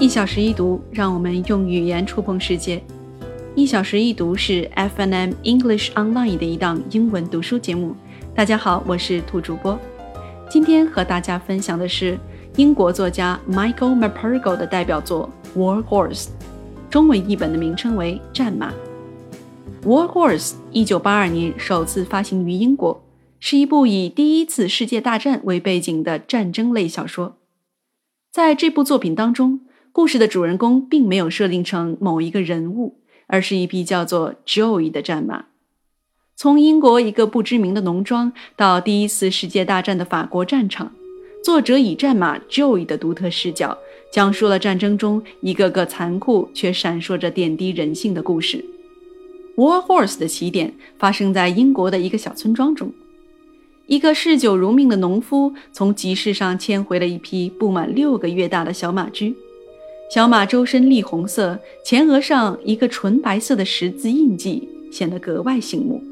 一小时一读，让我们用语言触碰世界。一小时一读是 FNM English Online 的一档英文读书节目。大家好，我是兔主播。今天和大家分享的是英国作家 Michael McPergo 的代表作《War Horse》，中文译本的名称为《战马》。《War Horse》一九八二年首次发行于英国，是一部以第一次世界大战为背景的战争类小说。在这部作品当中，故事的主人公并没有设定成某一个人物，而是一匹叫做 Joey 的战马。从英国一个不知名的农庄到第一次世界大战的法国战场，作者以战马 Joey 的独特视角，讲述了战争中一个个残酷却闪烁着点滴人性的故事。War Horse 的起点发生在英国的一个小村庄中。一个嗜酒如命的农夫从集市上牵回了一匹不满六个月大的小马驹，小马周身栗红色，前额上一个纯白色的十字印记显得格外醒目。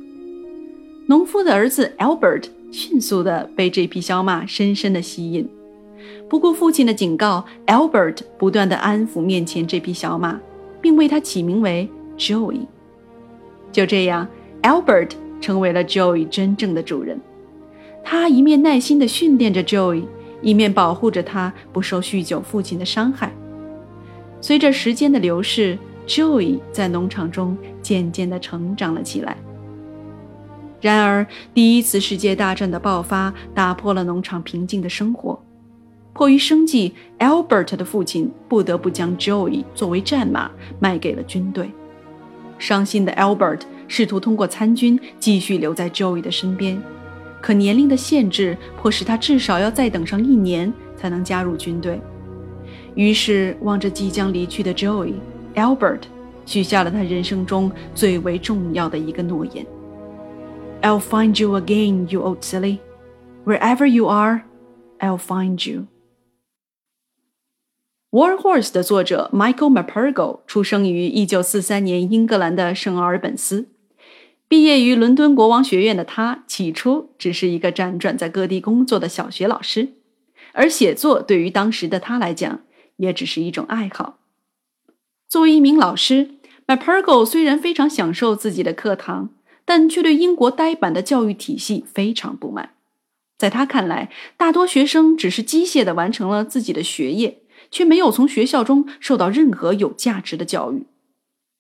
农夫的儿子 Albert 迅速地被这匹小马深深地吸引，不顾父亲的警告，Albert 不断地安抚面前这匹小马，并为它起名为 Joey。就这样，Albert 成为了 Joey 真正的主人。他一面耐心地训练着 Joey，一面保护着他不受酗酒父亲的伤害。随着时间的流逝，Joey 在农场中渐渐地成长了起来。然而，第一次世界大战的爆发打破了农场平静的生活。迫于生计，Albert 的父亲不得不将 Joey 作为战马卖给了军队。伤心的 Albert 试图通过参军继续留在 Joey 的身边。可年龄的限制迫使他至少要再等上一年才能加入军队。于是，望着即将离去的 Joey，Albert 许下了他人生中最为重要的一个诺言：“I'll find you again, you old silly. Wherever you are, I'll find you.” War Horse 的作者 Michael McPergo 出生于1943年英格兰的圣奥尔本斯。毕业于伦敦国王学院的他，起初只是一个辗转在各地工作的小学老师，而写作对于当时的他来讲，也只是一种爱好。作为一名老师，McPergo 虽然非常享受自己的课堂，但却对英国呆板的教育体系非常不满。在他看来，大多学生只是机械地完成了自己的学业，却没有从学校中受到任何有价值的教育。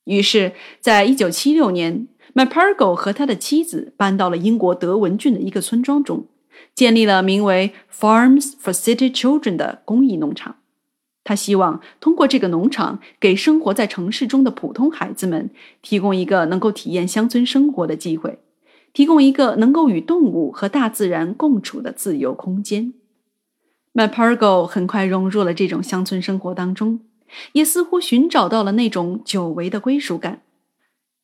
于是，在一九七六年。McPergo 和他的妻子搬到了英国德文郡的一个村庄中，建立了名为 Farms for City Children 的公益农场。他希望通过这个农场，给生活在城市中的普通孩子们提供一个能够体验乡村生活的机会，提供一个能够与动物和大自然共处的自由空间。McPergo 很快融入了这种乡村生活当中，也似乎寻找到了那种久违的归属感。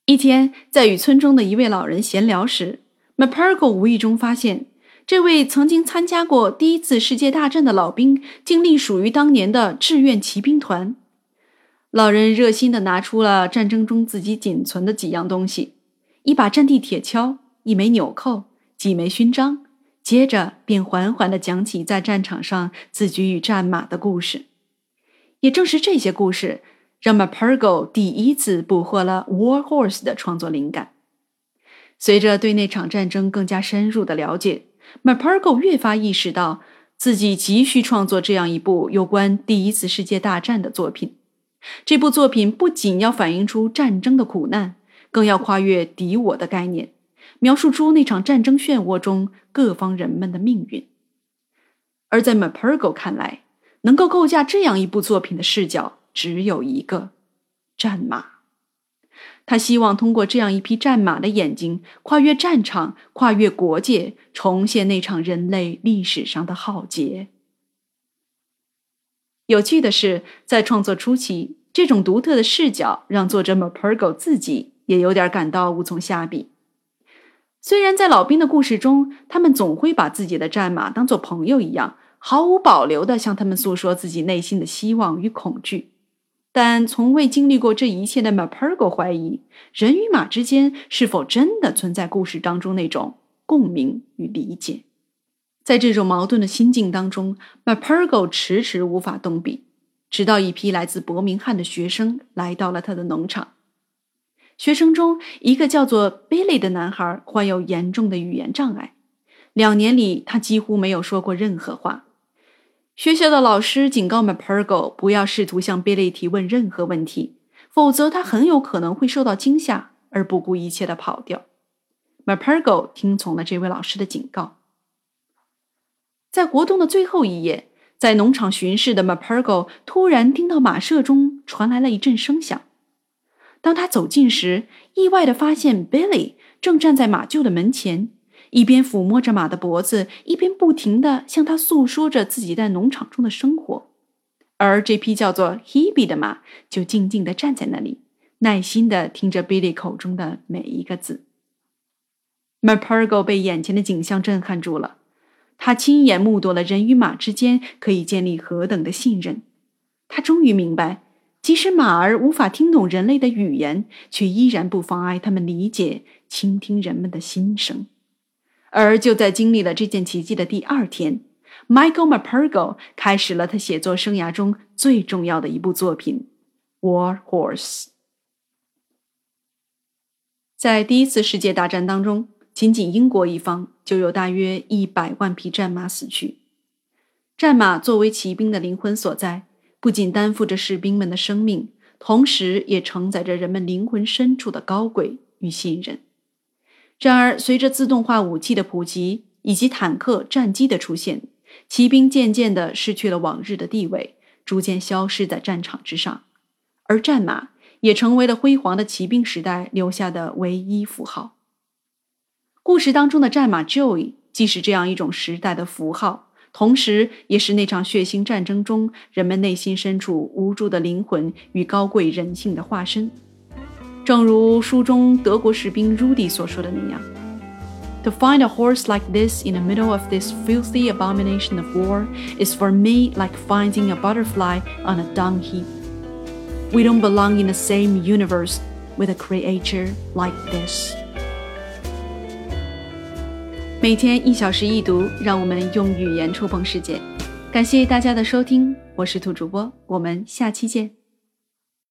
一天，在与村中的一位老人闲聊时，McPergo 无意中发现，这位曾经参加过第一次世界大战的老兵，竟隶属于当年的志愿骑兵团。老人热心地拿出了战争中自己仅存的几样东西：一把战地铁锹、一枚纽扣、几枚勋章，接着便缓缓地讲起在战场上自己与战马的故事。也正是这些故事。让 McPergo 第一次捕获了《War Horse》的创作灵感。随着对那场战争更加深入的了解，McPergo 越发意识到自己急需创作这样一部有关第一次世界大战的作品。这部作品不仅要反映出战争的苦难，更要跨越敌我的概念，描述出那场战争漩涡中各方人们的命运。而在 McPergo 看来，能够构架这样一部作品的视角。只有一个战马，他希望通过这样一匹战马的眼睛，跨越战场，跨越国界，重现那场人类历史上的浩劫。有趣的是，在创作初期，这种独特的视角让作者 McPergo 自己也有点感到无从下笔。虽然在老兵的故事中，他们总会把自己的战马当做朋友一样，毫无保留地向他们诉说自己内心的希望与恐惧。但从未经历过这一切的 McPergo 怀疑，人与马之间是否真的存在故事当中那种共鸣与理解。在这种矛盾的心境当中，McPergo 迟迟无法动笔。直到一批来自伯明翰的学生来到了他的农场。学生中一个叫做 Billy 的男孩患有严重的语言障碍，两年里他几乎没有说过任何话。学校的老师警告 m a p e r g o 不要试图向 Billy 提问任何问题，否则他很有可能会受到惊吓而不顾一切的跑掉。m a p e r g o 听从了这位老师的警告。在活动的最后一夜，在农场巡视的 m a p e r g o 突然听到马舍中传来了一阵声响。当他走近时，意外地发现 Billy 正站在马厩的门前。一边抚摸着马的脖子，一边不停地向他诉说着自己在农场中的生活，而这匹叫做 Hebe 的马就静静地站在那里，耐心地听着 Billy 口中的每一个字。m a p e r g o 被眼前的景象震撼住了，他亲眼目睹了人与马之间可以建立何等的信任。他终于明白，即使马儿无法听懂人类的语言，却依然不妨碍他们理解、倾听人们的心声。而就在经历了这件奇迹的第二天，Michael m a p e r g o 开始了他写作生涯中最重要的一部作品《War Horse》。在第一次世界大战当中，仅仅英国一方就有大约一百万匹战马死去。战马作为骑兵的灵魂所在，不仅担负着士兵们的生命，同时也承载着人们灵魂深处的高贵与信任。然而，随着自动化武器的普及以及坦克、战机的出现，骑兵渐渐地失去了往日的地位，逐渐消失在战场之上，而战马也成为了辉煌的骑兵时代留下的唯一符号。故事当中的战马 Joey 既是这样一种时代的符号，同时也是那场血腥战争中人们内心深处无助的灵魂与高贵人性的化身。正如书中德国士兵 Rudy 所说的那样：“To find a horse like this in the middle of this filthy abomination of war is for me like finding a butterfly on a dung heap. We don't belong in the same universe with a creature like this.” 每天一小时一读，让我们用语言触碰世界。感谢大家的收听，我是兔主播，我们下期见。